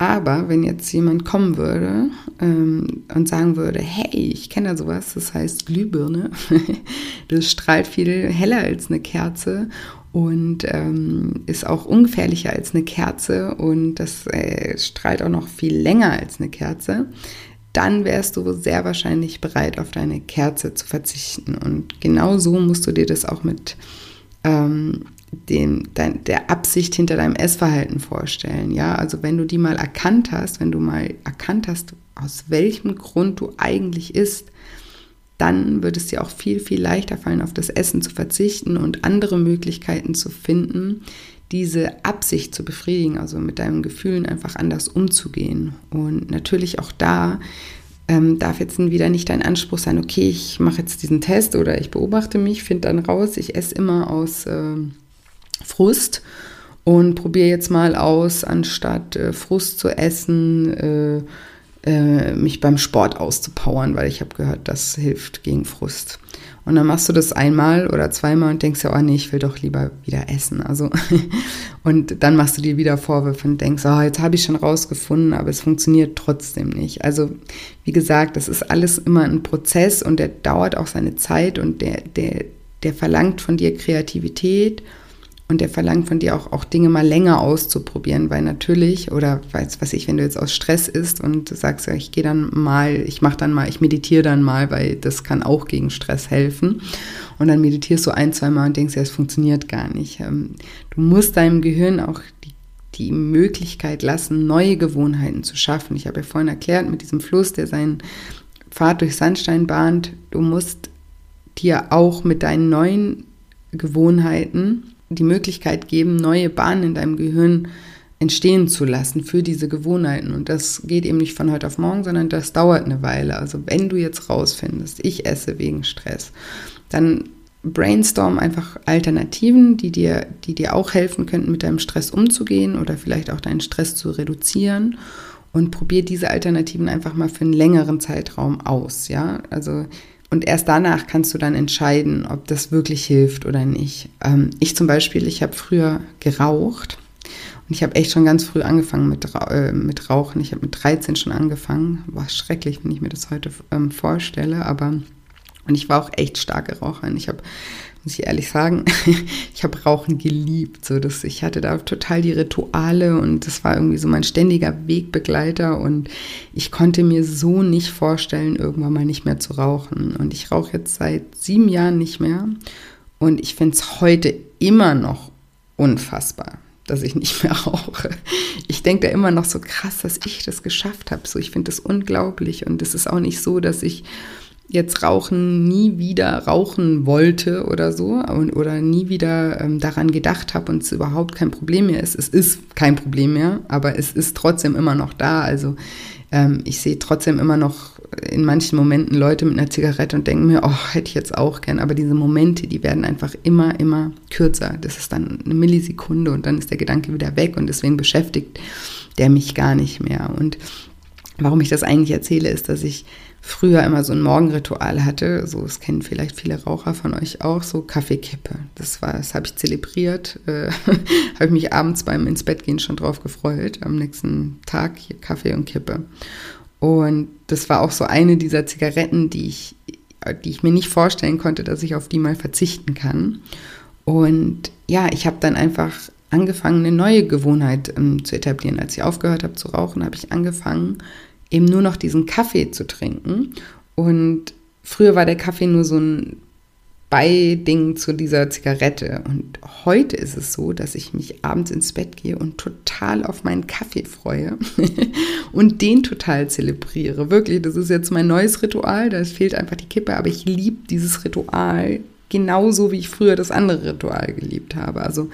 Aber wenn jetzt jemand kommen würde ähm, und sagen würde, hey, ich kenne da sowas, das heißt Glühbirne, das strahlt viel heller als eine Kerze und ähm, ist auch ungefährlicher als eine Kerze und das äh, strahlt auch noch viel länger als eine Kerze, dann wärst du sehr wahrscheinlich bereit, auf deine Kerze zu verzichten. Und genau so musst du dir das auch mit ähm, dem, dein, der Absicht hinter deinem Essverhalten vorstellen. Ja, also wenn du die mal erkannt hast, wenn du mal erkannt hast, aus welchem Grund du eigentlich isst, dann wird es dir auch viel, viel leichter fallen, auf das Essen zu verzichten und andere Möglichkeiten zu finden, diese Absicht zu befriedigen, also mit deinen Gefühlen einfach anders umzugehen. Und natürlich auch da ähm, darf jetzt wieder nicht dein Anspruch sein, okay, ich mache jetzt diesen Test oder ich beobachte mich, finde dann raus, ich esse immer aus äh, Frust und probiere jetzt mal aus, anstatt äh, Frust zu essen, äh, äh, mich beim Sport auszupowern, weil ich habe gehört, das hilft gegen Frust. Und dann machst du das einmal oder zweimal und denkst ja, oh nee, ich will doch lieber wieder essen. Also und dann machst du dir wieder Vorwürfe und denkst, oh, jetzt habe ich schon rausgefunden, aber es funktioniert trotzdem nicht. Also wie gesagt, das ist alles immer ein Prozess und der dauert auch seine Zeit und der, der, der verlangt von dir Kreativität und der verlangt von dir auch, auch Dinge mal länger auszuprobieren, weil natürlich, oder weiß was ich, wenn du jetzt aus Stress ist und sagst, ja, ich gehe dann mal, ich mache dann mal, ich meditiere dann mal, weil das kann auch gegen Stress helfen. Und dann meditierst du ein, zwei Mal und denkst, ja, es funktioniert gar nicht. Ähm, du musst deinem Gehirn auch die, die Möglichkeit lassen, neue Gewohnheiten zu schaffen. Ich habe ja vorhin erklärt, mit diesem Fluss, der seinen Pfad durch Sandstein bahnt, du musst dir auch mit deinen neuen Gewohnheiten die Möglichkeit geben, neue Bahnen in deinem Gehirn entstehen zu lassen für diese Gewohnheiten. Und das geht eben nicht von heute auf morgen, sondern das dauert eine Weile. Also wenn du jetzt rausfindest, ich esse wegen Stress, dann brainstorm einfach Alternativen, die dir, die dir auch helfen könnten, mit deinem Stress umzugehen oder vielleicht auch deinen Stress zu reduzieren. Und probier diese Alternativen einfach mal für einen längeren Zeitraum aus, ja. Also und erst danach kannst du dann entscheiden, ob das wirklich hilft oder nicht. Ähm, ich zum Beispiel, ich habe früher geraucht und ich habe echt schon ganz früh angefangen mit, äh, mit Rauchen. Ich habe mit 13 schon angefangen. War schrecklich, wenn ich mir das heute ähm, vorstelle, aber und ich war auch echt starke Raucherin. Ich habe, muss ich ehrlich sagen, ich habe Rauchen geliebt. So, dass ich hatte da total die Rituale und das war irgendwie so mein ständiger Wegbegleiter. Und ich konnte mir so nicht vorstellen, irgendwann mal nicht mehr zu rauchen. Und ich rauche jetzt seit sieben Jahren nicht mehr. Und ich finde es heute immer noch unfassbar dass ich nicht mehr rauche. Ich denke da immer noch so krass, dass ich das geschafft habe. So, ich finde das unglaublich und es ist auch nicht so, dass ich jetzt Rauchen nie wieder rauchen wollte oder so und, oder nie wieder ähm, daran gedacht habe und es überhaupt kein Problem mehr ist. Es ist kein Problem mehr, aber es ist trotzdem immer noch da. Also ähm, ich sehe trotzdem immer noch in manchen Momenten Leute mit einer Zigarette und denke mir, oh, hätte ich jetzt auch gern. Aber diese Momente, die werden einfach immer, immer kürzer. Das ist dann eine Millisekunde und dann ist der Gedanke wieder weg und deswegen beschäftigt der mich gar nicht mehr. Und warum ich das eigentlich erzähle, ist, dass ich früher immer so ein Morgenritual hatte. So, das kennen vielleicht viele Raucher von euch auch, so Kaffeekippe. Das war, das habe ich zelebriert. Äh, habe ich mich abends beim ins Bett gehen schon drauf gefreut. Am nächsten Tag hier Kaffee und Kippe. Und das war auch so eine dieser Zigaretten, die ich, die ich mir nicht vorstellen konnte, dass ich auf die mal verzichten kann. Und ja, ich habe dann einfach angefangen, eine neue Gewohnheit ähm, zu etablieren. Als ich aufgehört habe zu rauchen, habe ich angefangen, eben nur noch diesen Kaffee zu trinken. Und früher war der Kaffee nur so ein Beiding zu dieser Zigarette. Und heute ist es so, dass ich mich abends ins Bett gehe und total auf meinen Kaffee freue und den total zelebriere. Wirklich, das ist jetzt mein neues Ritual. Da fehlt einfach die Kippe, aber ich liebe dieses Ritual genauso, wie ich früher das andere Ritual geliebt habe. Also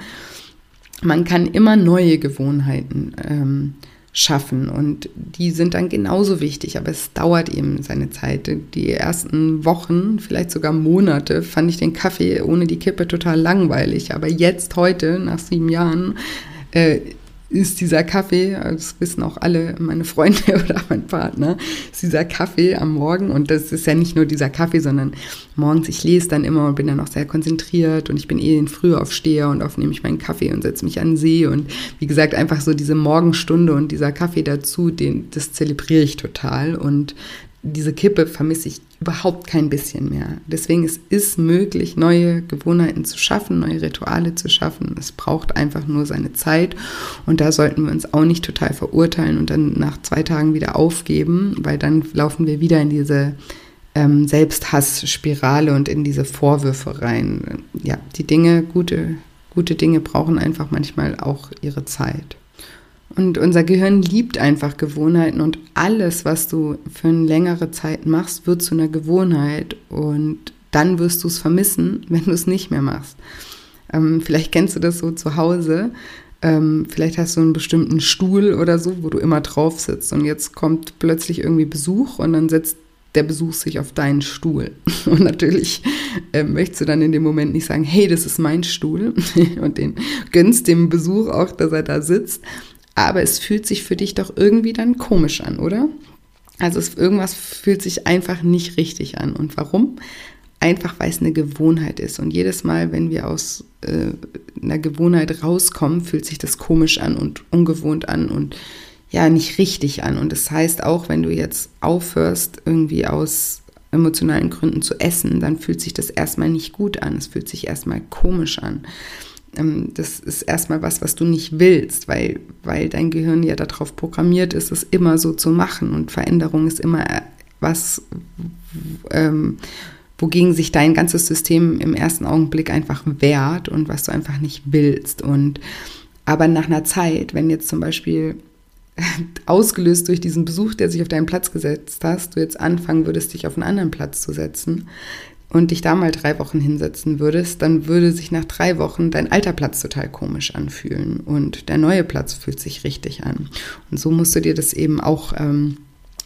man kann immer neue Gewohnheiten ähm, schaffen. Und die sind dann genauso wichtig, aber es dauert eben seine Zeit. Die ersten Wochen, vielleicht sogar Monate, fand ich den Kaffee ohne die Kippe total langweilig. Aber jetzt, heute, nach sieben Jahren, äh, ist dieser Kaffee, das wissen auch alle meine Freunde oder mein Partner, ist dieser Kaffee am Morgen. Und das ist ja nicht nur dieser Kaffee, sondern morgens, ich lese dann immer und bin dann auch sehr konzentriert. Und ich bin eh in Frühaufsteher und oft nehme ich meinen Kaffee und setze mich an den See. Und wie gesagt, einfach so diese Morgenstunde und dieser Kaffee dazu, den, das zelebriere ich total. Und diese Kippe vermisse ich überhaupt kein bisschen mehr. Deswegen es ist möglich, neue Gewohnheiten zu schaffen, neue Rituale zu schaffen. Es braucht einfach nur seine Zeit und da sollten wir uns auch nicht total verurteilen und dann nach zwei Tagen wieder aufgeben, weil dann laufen wir wieder in diese ähm, Selbsthassspirale und in diese Vorwürfe rein. Ja, die Dinge, gute, gute Dinge brauchen einfach manchmal auch ihre Zeit. Und unser Gehirn liebt einfach Gewohnheiten und alles, was du für eine längere Zeit machst, wird zu einer Gewohnheit und dann wirst du es vermissen, wenn du es nicht mehr machst. Ähm, vielleicht kennst du das so zu Hause. Ähm, vielleicht hast du einen bestimmten Stuhl oder so, wo du immer drauf sitzt und jetzt kommt plötzlich irgendwie Besuch und dann setzt der Besuch sich auf deinen Stuhl. Und natürlich äh, möchtest du dann in dem Moment nicht sagen, hey, das ist mein Stuhl und den gönnst dem Besuch auch, dass er da sitzt, aber es fühlt sich für dich doch irgendwie dann komisch an, oder? Also es, irgendwas fühlt sich einfach nicht richtig an. Und warum? Einfach weil es eine Gewohnheit ist. Und jedes Mal, wenn wir aus äh, einer Gewohnheit rauskommen, fühlt sich das komisch an und ungewohnt an und ja, nicht richtig an. Und das heißt auch, wenn du jetzt aufhörst, irgendwie aus emotionalen Gründen zu essen, dann fühlt sich das erstmal nicht gut an. Es fühlt sich erstmal komisch an. Ähm, das ist erstmal was, was du nicht willst, weil, weil dein Gehirn ja darauf programmiert ist, es immer so zu machen. Und Veränderung ist immer was, ähm, wogegen sich dein ganzes System im ersten Augenblick einfach wehrt und was du einfach nicht willst. Und aber nach einer Zeit, wenn jetzt zum Beispiel ausgelöst durch diesen Besuch, der sich auf deinen Platz gesetzt hast, du jetzt anfangen würdest, dich auf einen anderen Platz zu setzen, und dich da mal drei Wochen hinsetzen würdest, dann würde sich nach drei Wochen dein alter Platz total komisch anfühlen und der neue Platz fühlt sich richtig an. Und so musst du dir das eben auch ähm,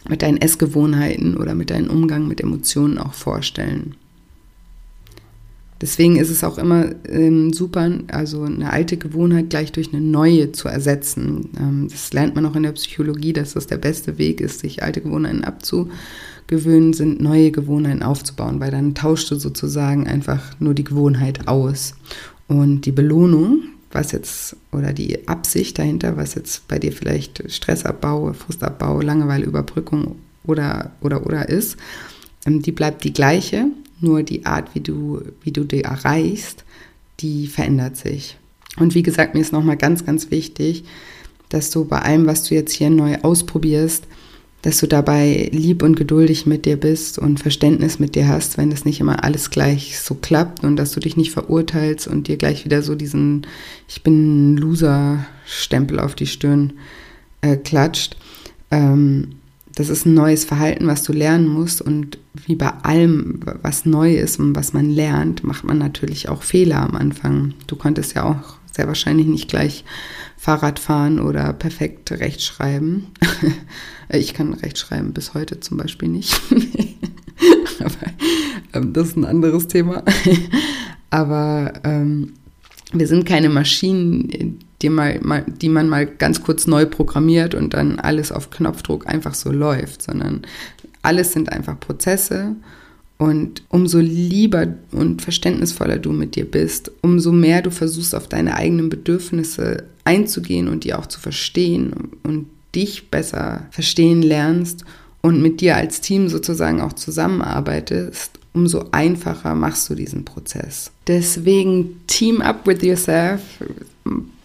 mit deinen Essgewohnheiten oder mit deinem Umgang mit Emotionen auch vorstellen. Deswegen ist es auch immer ähm, super, also eine alte Gewohnheit gleich durch eine neue zu ersetzen. Ähm, das lernt man auch in der Psychologie, dass das der beste Weg ist, sich alte Gewohnheiten abzugewöhnen, sind neue Gewohnheiten aufzubauen, weil dann tauscht du sozusagen einfach nur die Gewohnheit aus. Und die Belohnung, was jetzt, oder die Absicht dahinter, was jetzt bei dir vielleicht Stressabbau, Frustabbau, Langeweileüberbrückung oder, oder, oder ist, ähm, die bleibt die gleiche, nur die Art, wie du, wie du die erreichst, die verändert sich. Und wie gesagt, mir ist nochmal ganz, ganz wichtig, dass du bei allem, was du jetzt hier neu ausprobierst, dass du dabei lieb und geduldig mit dir bist und Verständnis mit dir hast, wenn es nicht immer alles gleich so klappt und dass du dich nicht verurteilst und dir gleich wieder so diesen Ich bin Loser-Stempel auf die Stirn äh, klatscht. Ähm, das ist ein neues Verhalten, was du lernen musst und wie bei allem, was neu ist und was man lernt, macht man natürlich auch Fehler am Anfang. Du konntest ja auch sehr wahrscheinlich nicht gleich Fahrrad fahren oder perfekt rechtschreiben. ich kann rechtschreiben bis heute zum Beispiel nicht. Aber ähm, das ist ein anderes Thema. Aber ähm, wir sind keine Maschinen, die, mal, mal, die man mal ganz kurz neu programmiert und dann alles auf Knopfdruck einfach so läuft, sondern alles sind einfach Prozesse und umso lieber und verständnisvoller du mit dir bist, umso mehr du versuchst, auf deine eigenen Bedürfnisse einzugehen und die auch zu verstehen und dich besser verstehen lernst und mit dir als Team sozusagen auch zusammenarbeitest, umso einfacher machst du diesen Prozess. Deswegen Team up with yourself,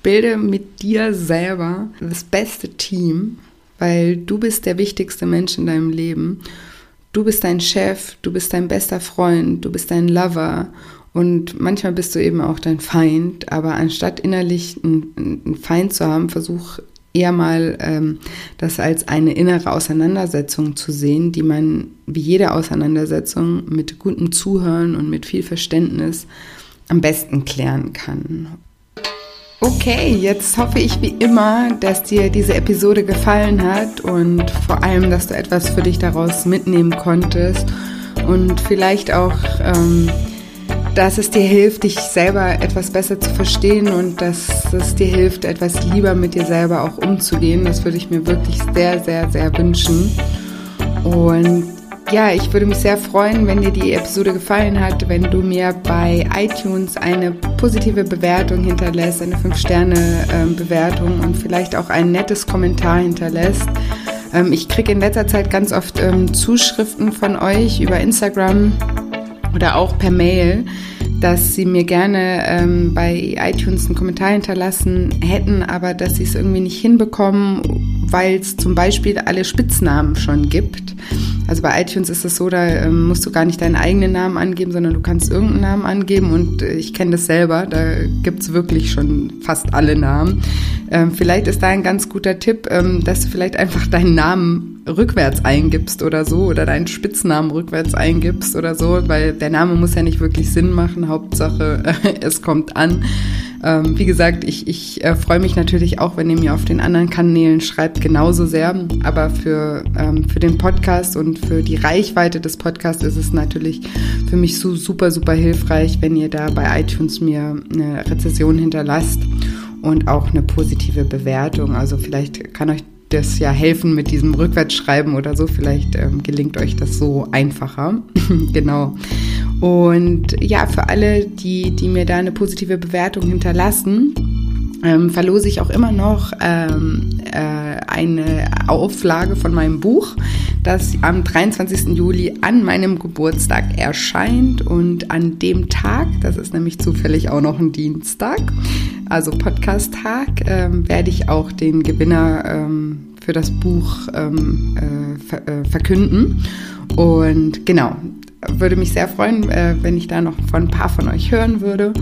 bilde mit dir selber das beste Team, weil du bist der wichtigste Mensch in deinem Leben Du bist dein Chef, du bist dein bester Freund, du bist dein Lover und manchmal bist du eben auch dein Feind, aber anstatt innerlich einen, Feind zu haben, versuch eher mal ähm, das als eine innere Auseinandersetzung zu sehen, die man wie jede Auseinandersetzung mit gutem Zuhören und mit viel Verständnis am besten klären kann. Okay, jetzt hoffe ich wie immer, dass dir diese Episode gefallen hat und vor allem, dass du etwas für dich daraus mitnehmen konntest und vielleicht auch, ähm, dass es dir hilft, dich selber etwas besser zu verstehen und dass es dir hilft, etwas lieber mit dir selber auch umzugehen. Das würde ich mir wirklich sehr, sehr, sehr wünschen. Und ja, ich würde mich sehr freuen, wenn dir die Episode gefallen hat, wenn du mir bei iTunes eine positive Bewertung hinterlässt, eine 5-Sterne-Bewertung und vielleicht auch ein nettes Kommentar hinterlässt. Ähm, ich kriege in letzter Zeit ganz oft ähm, Zuschriften von euch über Instagram oder auch per Mail, dass sie mir gerne ähm, bei iTunes einen Kommentar hinterlassen hätten, aber dass sie es irgendwie nicht hinbekommen, weil es zum Beispiel alle Spitznamen schon gibt. Also bei iTunes ist es so, da ähm, musst du gar nicht deinen eigenen Namen angeben, sondern du kannst irgendeinen Namen angeben und äh, ich kenne das selber, da gibt es wirklich schon fast alle Namen. Ähm, vielleicht ist da ein ganz guter Tipp, ähm, dass du vielleicht einfach deinen Namen rückwärts eingibst oder so oder deinen Spitznamen rückwärts eingibst oder so, weil der Name muss ja nicht wirklich Sinn machen, Hauptsache es kommt an. Ähm, wie gesagt, ich, ich äh, freue mich natürlich auch, wenn ihr mir auf den anderen Kanälen schreibt, genauso sehr. Aber für, ähm, für den Podcast und für die Reichweite des Podcasts ist es natürlich für mich so super, super hilfreich, wenn ihr da bei iTunes mir eine Rezession hinterlasst und auch eine positive Bewertung. Also vielleicht kann euch das ja helfen mit diesem Rückwärtsschreiben oder so. Vielleicht ähm, gelingt euch das so einfacher. genau. Und ja, für alle, die, die mir da eine positive Bewertung hinterlassen, ähm, verlose ich auch immer noch ähm, äh, eine Auflage von meinem Buch, das am 23. Juli an meinem Geburtstag erscheint. Und an dem Tag, das ist nämlich zufällig auch noch ein Dienstag, also Podcast-Tag, ähm, werde ich auch den Gewinner ähm, für das Buch ähm, äh, äh, verkünden. Und genau, würde mich sehr freuen, äh, wenn ich da noch von ein paar von euch hören würde.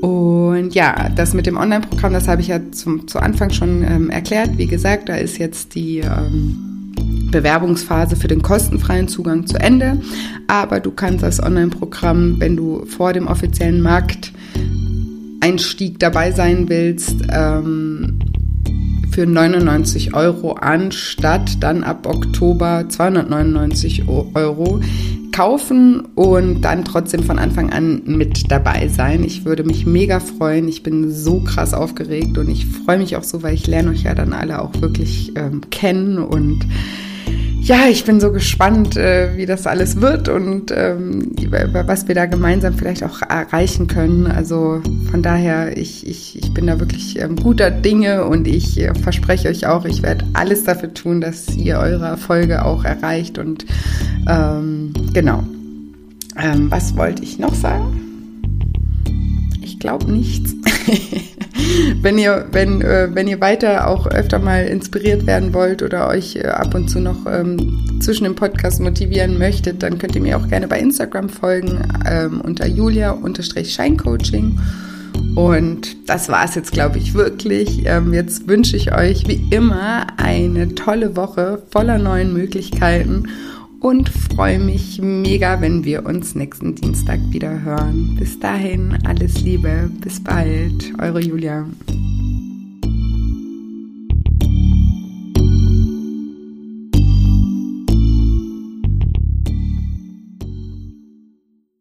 Und ja, das mit dem Online-Programm, das habe ich ja zum, zu Anfang schon ähm, erklärt. Wie gesagt, da ist jetzt die ähm, Bewerbungsphase für den kostenfreien Zugang zu Ende. Aber du kannst das Online-Programm, wenn du vor dem offiziellen Markteinstieg dabei sein willst, ähm, für 99 Euro anstatt dann ab Oktober 299 Euro kaufen und dann trotzdem von Anfang an mit dabei sein. Ich würde mich mega freuen. Ich bin so krass aufgeregt und ich freue mich auch so, weil ich lerne euch ja dann alle auch wirklich ähm, kennen und ja, ich bin so gespannt, äh, wie das alles wird und ähm, was wir da gemeinsam vielleicht auch erreichen können. Also von daher, ich, ich, ich bin da wirklich ähm, guter Dinge und ich äh, verspreche euch auch, ich werde alles dafür tun, dass ihr eure Erfolge auch erreicht. Und ähm, genau. Ähm, was wollte ich noch sagen? Ich glaube nichts. wenn ihr, wenn, äh, wenn ihr weiter auch öfter mal inspiriert werden wollt oder euch äh, ab und zu noch ähm, zwischen dem Podcast motivieren möchtet, dann könnt ihr mir auch gerne bei Instagram folgen ähm, unter julia-scheincoaching. Und das war es jetzt, glaube ich, wirklich. Ähm, jetzt wünsche ich euch wie immer eine tolle Woche voller neuen Möglichkeiten und freue mich mega, wenn wir uns nächsten Dienstag wieder hören. Bis dahin, alles Liebe, bis bald, eure Julia.